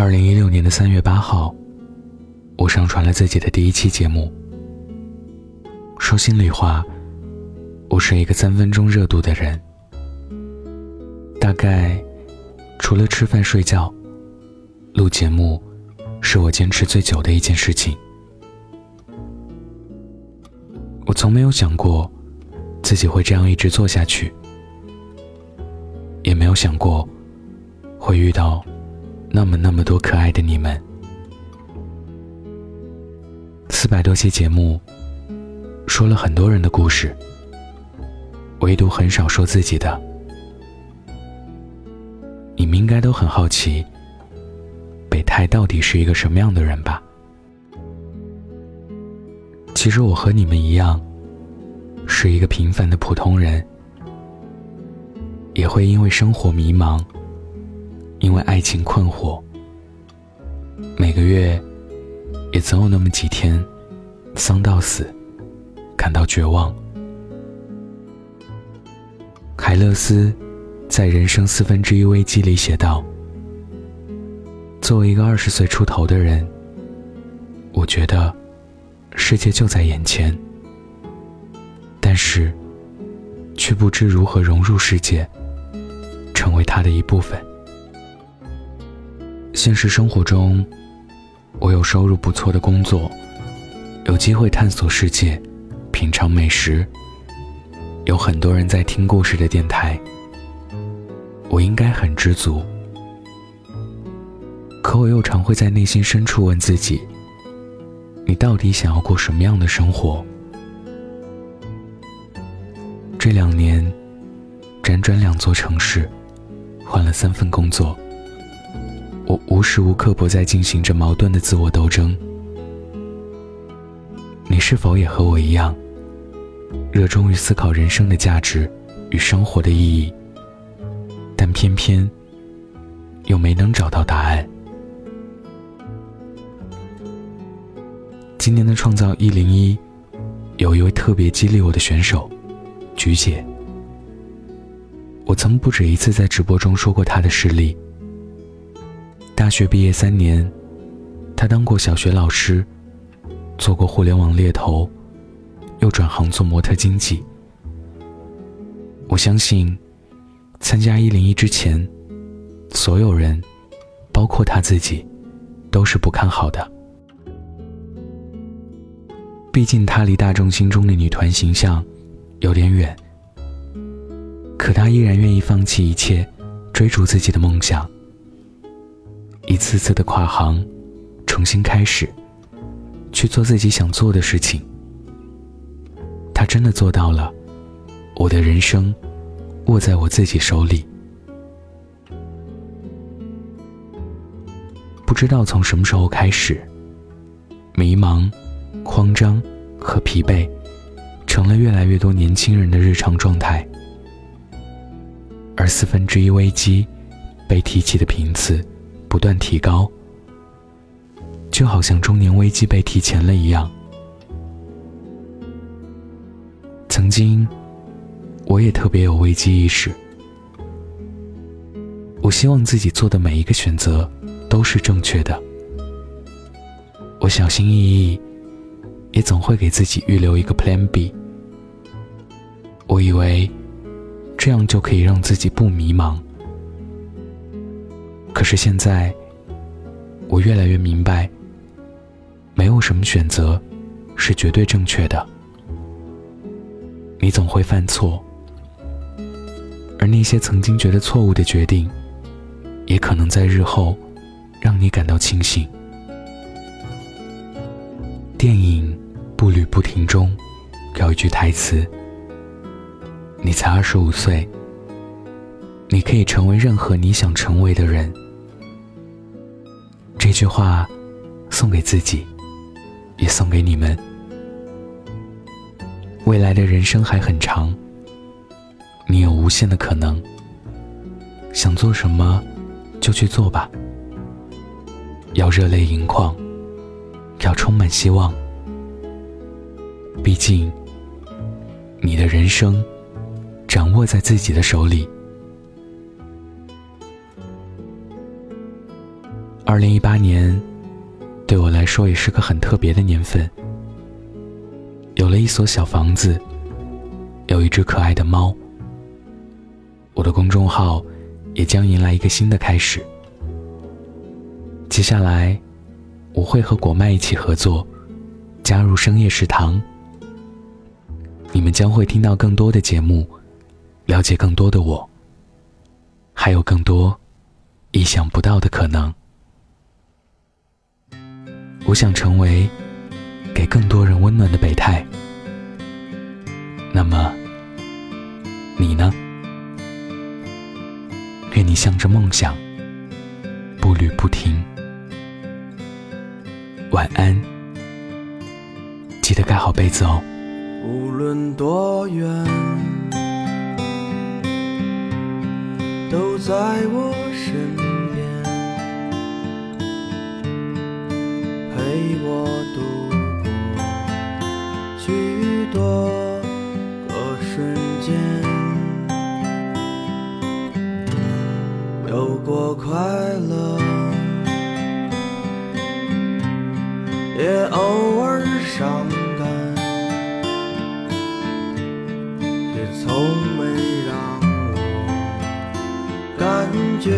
二零一六年的三月八号，我上传了自己的第一期节目。说心里话，我是一个三分钟热度的人，大概除了吃饭睡觉，录节目是我坚持最久的一件事情。我从没有想过自己会这样一直做下去，也没有想过会遇到。那么那么多可爱的你们，四百多期节目，说了很多人的故事，唯独很少说自己的。你们应该都很好奇，北太到底是一个什么样的人吧？其实我和你们一样，是一个平凡的普通人，也会因为生活迷茫。因为爱情困惑，每个月也总有那么几天，丧到死，感到绝望。海勒斯在《人生四分之一危机》里写道：“作为一个二十岁出头的人，我觉得世界就在眼前，但是却不知如何融入世界，成为它的一部分。”现实生活中，我有收入不错的工作，有机会探索世界，品尝美食，有很多人在听故事的电台，我应该很知足。可我又常会在内心深处问自己：你到底想要过什么样的生活？这两年，辗转两座城市，换了三份工作。我无时无刻不在进行着矛盾的自我斗争。你是否也和我一样，热衷于思考人生的价值与生活的意义，但偏偏又没能找到答案？今年的创造一零一，有一位特别激励我的选手，菊姐。我曾不止一次在直播中说过她的事例。大学毕业三年，他当过小学老师，做过互联网猎头，又转行做模特经纪。我相信，参加一零一之前，所有人，包括他自己，都是不看好的。毕竟他离大众心中的女团形象有点远，可他依然愿意放弃一切，追逐自己的梦想。一次次的跨行，重新开始，去做自己想做的事情。他真的做到了，我的人生握在我自己手里。不知道从什么时候开始，迷茫、慌张和疲惫，成了越来越多年轻人的日常状态。而四分之一危机被提起的频次。不断提高，就好像中年危机被提前了一样。曾经，我也特别有危机意识。我希望自己做的每一个选择都是正确的。我小心翼翼，也总会给自己预留一个 Plan B。我以为，这样就可以让自己不迷茫。可是现在，我越来越明白，没有什么选择是绝对正确的。你总会犯错，而那些曾经觉得错误的决定，也可能在日后让你感到庆幸。电影《步履不停》中有一句台词：“你才二十五岁，你可以成为任何你想成为的人。”这句话，送给自己，也送给你们。未来的人生还很长，你有无限的可能。想做什么，就去做吧。要热泪盈眶，要充满希望。毕竟，你的人生，掌握在自己的手里。二零一八年，对我来说也是个很特别的年份。有了一所小房子，有一只可爱的猫。我的公众号也将迎来一个新的开始。接下来，我会和果麦一起合作，加入深夜食堂。你们将会听到更多的节目，了解更多的我，还有更多意想不到的可能。我想成为给更多人温暖的备胎。那么，你呢？愿你向着梦想步履不停。晚安，记得盖好被子哦。无论多远，都在我身。陪也偶尔伤感，也从没让我感觉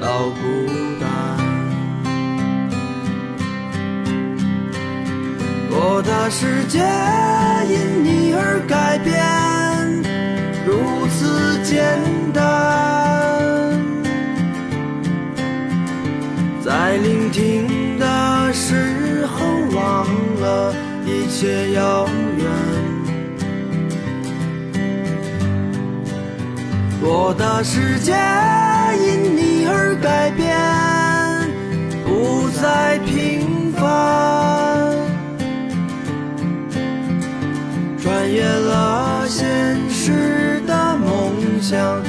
到孤单。我的世界因一切遥远。我的世界因你而改变，不再平凡。穿越了现实的梦想，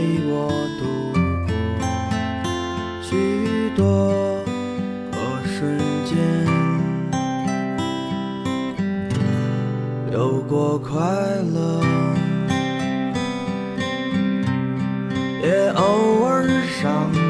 陪我度过许多个瞬间，有过快乐，也偶尔伤。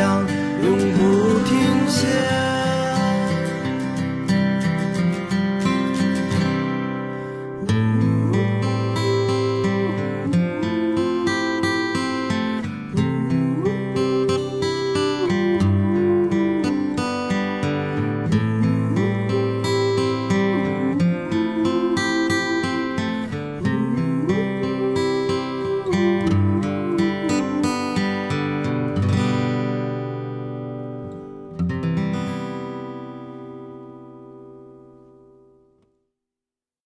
永不停歇。